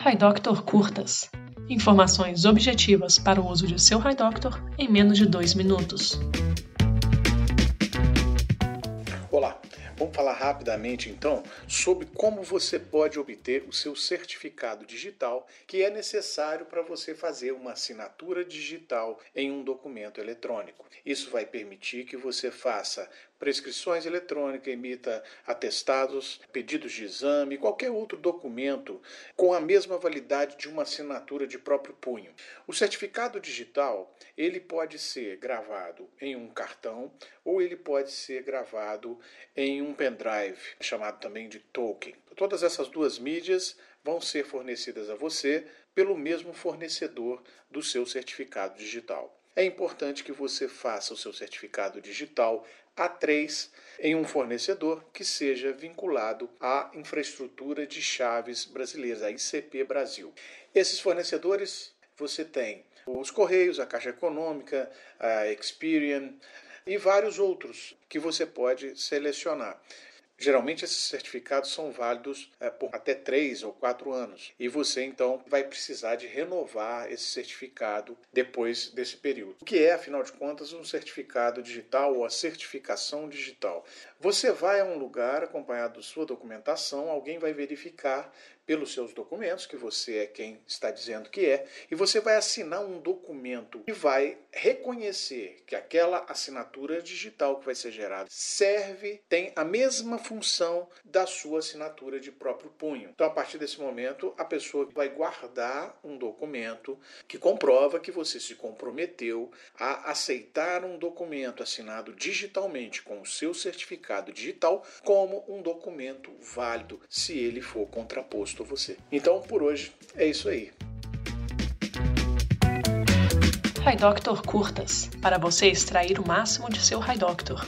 HiDoctor Curtas. Informações objetivas para o uso de seu HiDoctor em menos de dois minutos. Vamos falar rapidamente então sobre como você pode obter o seu certificado digital que é necessário para você fazer uma assinatura digital em um documento eletrônico. Isso vai permitir que você faça prescrições eletrônicas, emita atestados, pedidos de exame, qualquer outro documento com a mesma validade de uma assinatura de próprio punho. O certificado digital, ele pode ser gravado em um cartão ou ele pode ser gravado em um pendrive, chamado também de token. Todas essas duas mídias vão ser fornecidas a você pelo mesmo fornecedor do seu certificado digital é importante que você faça o seu certificado digital A3 em um fornecedor que seja vinculado à infraestrutura de chaves brasileiras, a ICP Brasil. Esses fornecedores você tem os Correios, a Caixa Econômica, a Experian e vários outros que você pode selecionar. Geralmente esses certificados são válidos é, por até três ou quatro anos e você então vai precisar de renovar esse certificado depois desse período. O que é, afinal de contas, um certificado digital ou a certificação digital? Você vai a um lugar acompanhado de sua documentação, alguém vai verificar pelos seus documentos que você é quem está dizendo que é, e você vai assinar um documento que vai reconhecer que aquela assinatura digital que vai ser gerada serve, tem a mesma função da sua assinatura de próprio punho. Então, a partir desse momento, a pessoa vai guardar um documento que comprova que você se comprometeu a aceitar um documento assinado digitalmente com o seu certificado digital como um documento válido se ele for contraposto a você. Então, por hoje é isso aí. HiDoctor Curtas para você extrair o máximo de seu HiDoctor.